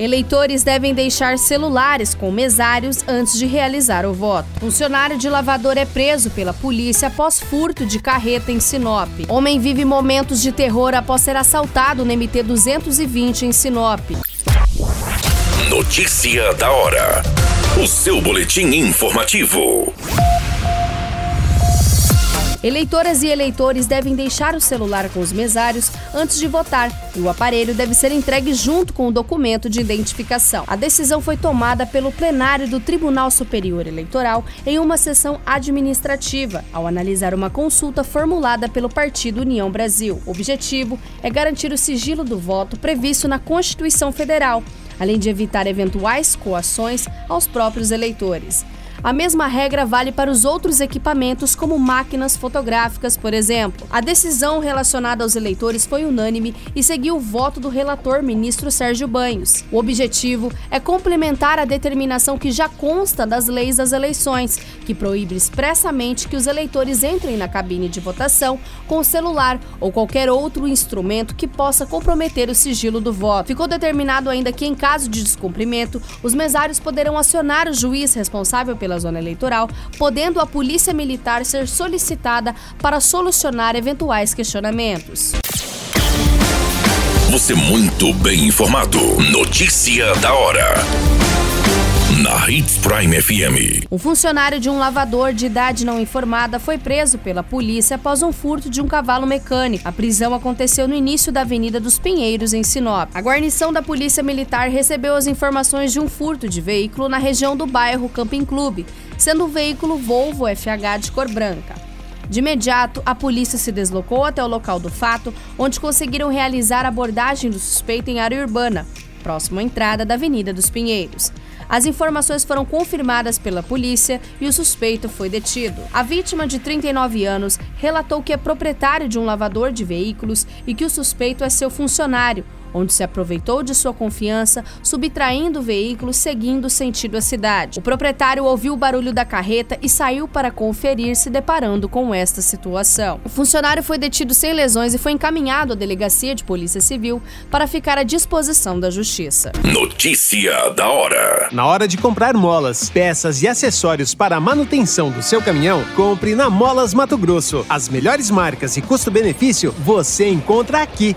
Eleitores devem deixar celulares com mesários antes de realizar o voto. Funcionário de lavador é preso pela polícia após furto de carreta em Sinop. Homem vive momentos de terror após ser assaltado no MT 220 em Sinop. Notícia da hora. O seu boletim informativo. Eleitoras e eleitores devem deixar o celular com os mesários antes de votar e o aparelho deve ser entregue junto com o documento de identificação. A decisão foi tomada pelo plenário do Tribunal Superior Eleitoral em uma sessão administrativa, ao analisar uma consulta formulada pelo Partido União Brasil. O objetivo é garantir o sigilo do voto previsto na Constituição Federal, além de evitar eventuais coações aos próprios eleitores. A mesma regra vale para os outros equipamentos, como máquinas fotográficas, por exemplo. A decisão relacionada aos eleitores foi unânime e seguiu o voto do relator, ministro Sérgio Banhos. O objetivo é complementar a determinação que já consta das leis das eleições, que proíbe expressamente que os eleitores entrem na cabine de votação com celular ou qualquer outro instrumento que possa comprometer o sigilo do voto. Ficou determinado ainda que, em caso de descumprimento, os mesários poderão acionar o juiz responsável pela pela zona eleitoral, podendo a Polícia Militar ser solicitada para solucionar eventuais questionamentos. Você muito bem informado. Notícia da hora na Hits Prime FM. Um funcionário de um lavador de idade não informada foi preso pela polícia após um furto de um cavalo mecânico. A prisão aconteceu no início da Avenida dos Pinheiros, em Sinop. A guarnição da Polícia Militar recebeu as informações de um furto de veículo na região do bairro Camping Clube, sendo o veículo Volvo FH de cor branca. De imediato, a polícia se deslocou até o local do fato, onde conseguiram realizar a abordagem do suspeito em área urbana, próximo à entrada da Avenida dos Pinheiros. As informações foram confirmadas pela polícia e o suspeito foi detido. A vítima, de 39 anos, relatou que é proprietário de um lavador de veículos e que o suspeito é seu funcionário, onde se aproveitou de sua confiança, subtraindo o veículo seguindo sentido a cidade. O proprietário ouviu o barulho da carreta e saiu para conferir, se deparando com esta situação. O funcionário foi detido sem lesões e foi encaminhado à delegacia de Polícia Civil para ficar à disposição da Justiça. Notícia da hora. Na hora de comprar molas, peças e acessórios para a manutenção do seu caminhão, compre na Molas Mato Grosso. As melhores marcas e custo-benefício você encontra aqui.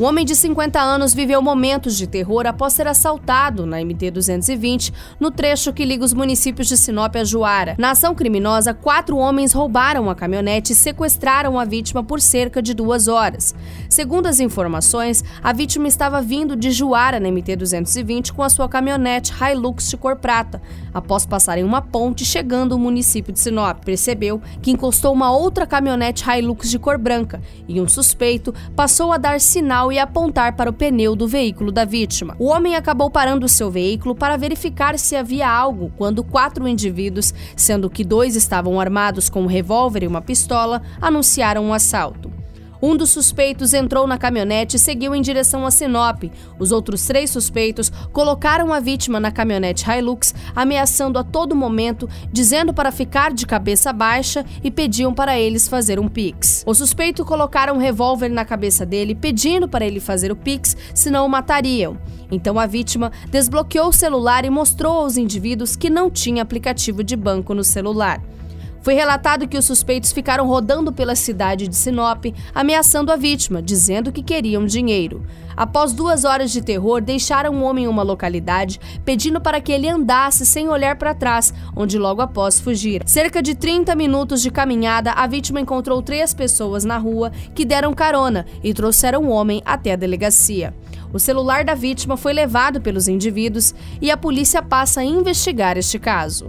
Um homem de 50 anos viveu momentos de terror após ser assaltado na MT-220, no trecho que liga os municípios de Sinop a Juara. Na ação criminosa, quatro homens roubaram a caminhonete e sequestraram a vítima por cerca de duas horas. Segundo as informações, a vítima estava vindo de Juara na MT-220 com a sua caminhonete Hilux de cor prata, após passarem uma ponte chegando ao município de Sinop. Percebeu que encostou uma outra caminhonete Hilux de cor branca e um suspeito passou a dar sinal e apontar para o pneu do veículo da vítima. O homem acabou parando seu veículo para verificar se havia algo quando quatro indivíduos, sendo que dois estavam armados com um revólver e uma pistola, anunciaram um assalto. Um dos suspeitos entrou na caminhonete e seguiu em direção a Sinop. Os outros três suspeitos colocaram a vítima na caminhonete Hilux, ameaçando a todo momento, dizendo para ficar de cabeça baixa e pediam para eles fazer um pix. O suspeito colocaram um revólver na cabeça dele, pedindo para ele fazer o pix, senão o matariam. Então a vítima desbloqueou o celular e mostrou aos indivíduos que não tinha aplicativo de banco no celular. Foi relatado que os suspeitos ficaram rodando pela cidade de Sinop, ameaçando a vítima, dizendo que queriam dinheiro. Após duas horas de terror, deixaram o homem em uma localidade, pedindo para que ele andasse sem olhar para trás, onde logo após fugir. Cerca de 30 minutos de caminhada, a vítima encontrou três pessoas na rua que deram carona e trouxeram o homem até a delegacia. O celular da vítima foi levado pelos indivíduos e a polícia passa a investigar este caso.